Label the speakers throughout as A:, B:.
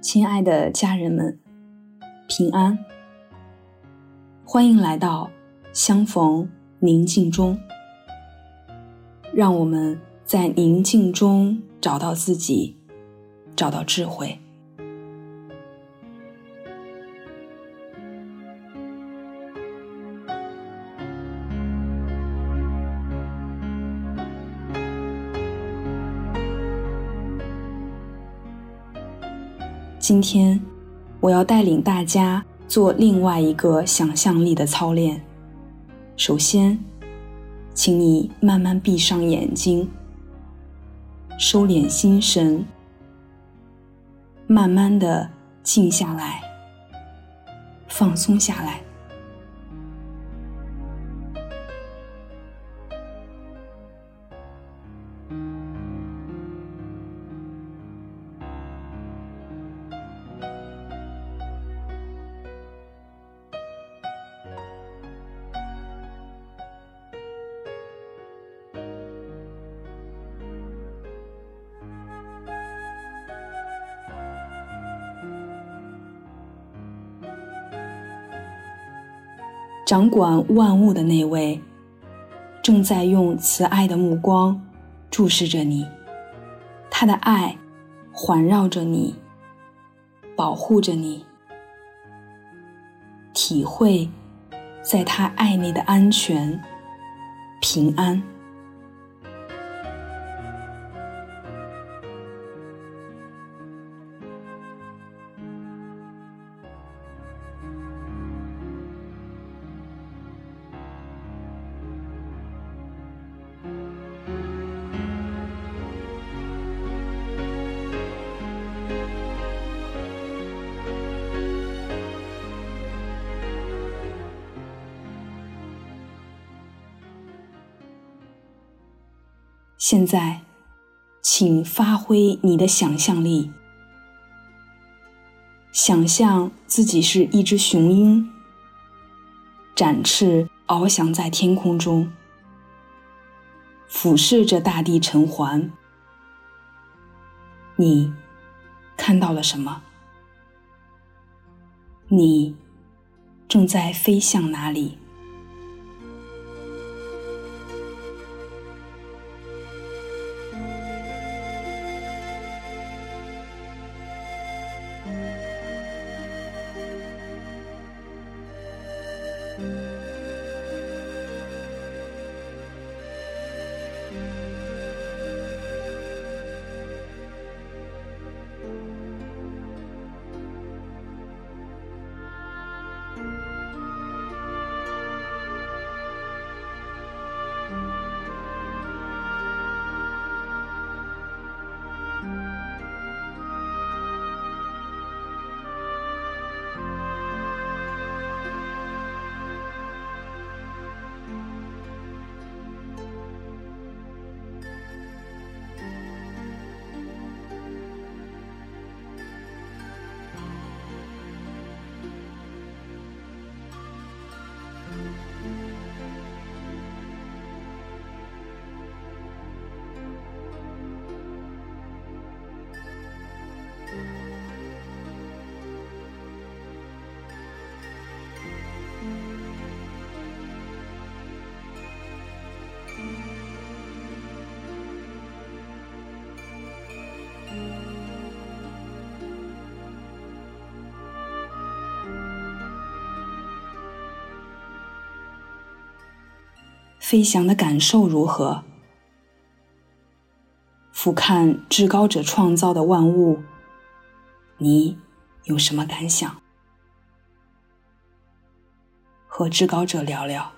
A: 亲爱的家人们，平安！欢迎来到相逢宁静中，让我们在宁静中找到自己，找到智慧。今天，我要带领大家做另外一个想象力的操练。首先，请你慢慢闭上眼睛，收敛心神，慢慢的静下来，放松下来。掌管万物的那位，正在用慈爱的目光注视着你，他的爱环绕着你，保护着你，体会在他爱你的安全、平安。现在，请发挥你的想象力，想象自己是一只雄鹰，展翅翱翔在天空中，俯视着大地尘寰。你看到了什么？你正在飞向哪里？飞翔的感受如何？俯瞰至高者创造的万物，你有什么感想？和至高者聊聊。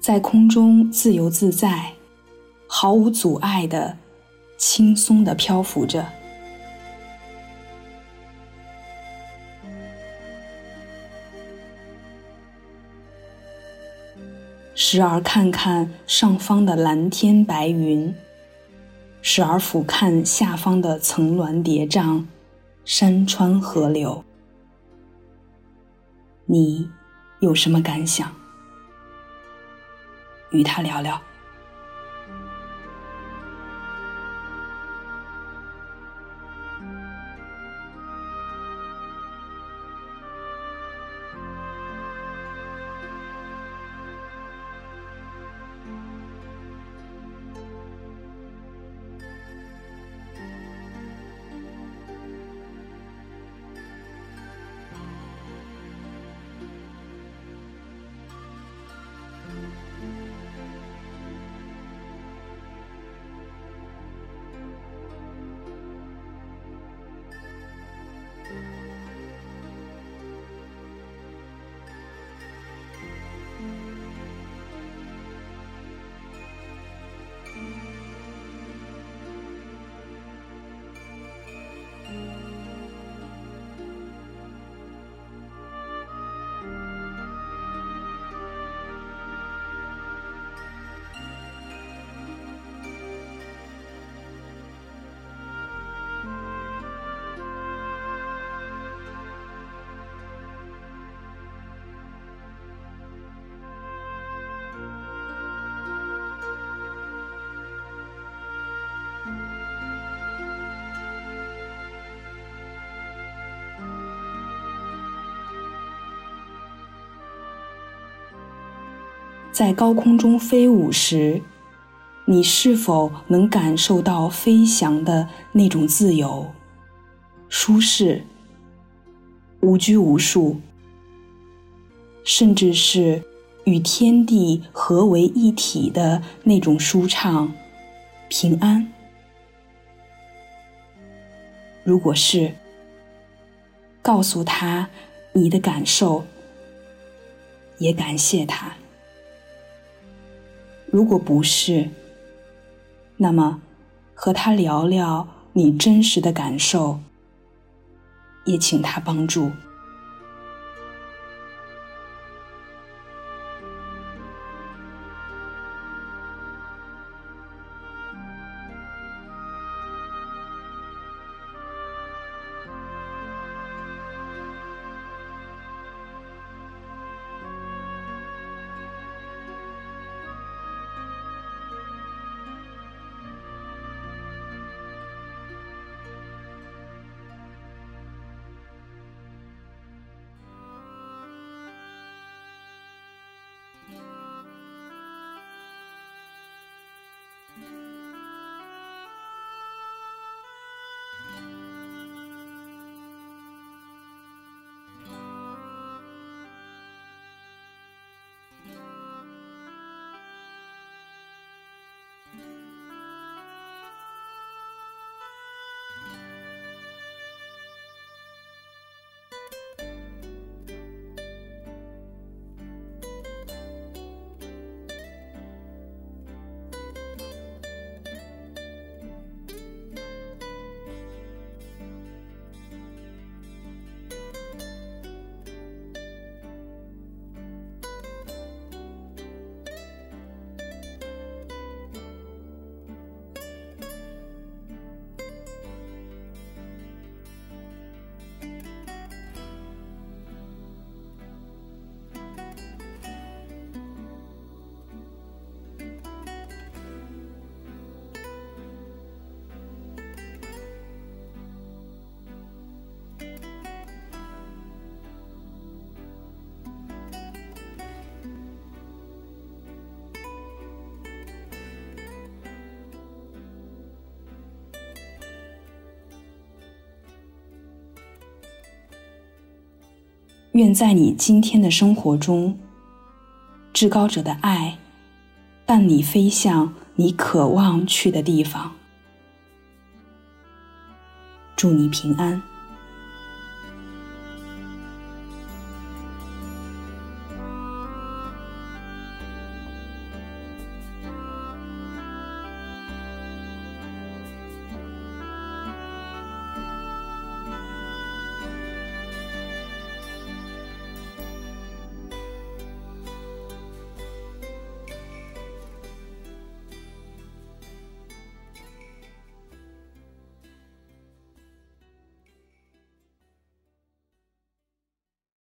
A: 在空中自由自在，毫无阻碍的轻松的漂浮着。时而看看上方的蓝天白云，时而俯瞰下方的层峦叠嶂、山川河流，你有什么感想？与他聊聊。在高空中飞舞时，你是否能感受到飞翔的那种自由、舒适、无拘无束，甚至是与天地合为一体的那种舒畅、平安？如果是，告诉他你的感受，也感谢他。如果不是，那么和他聊聊你真实的感受，也请他帮助。thank you. 愿在你今天的生活中，至高者的爱伴你飞向你渴望去的地方。祝你平安。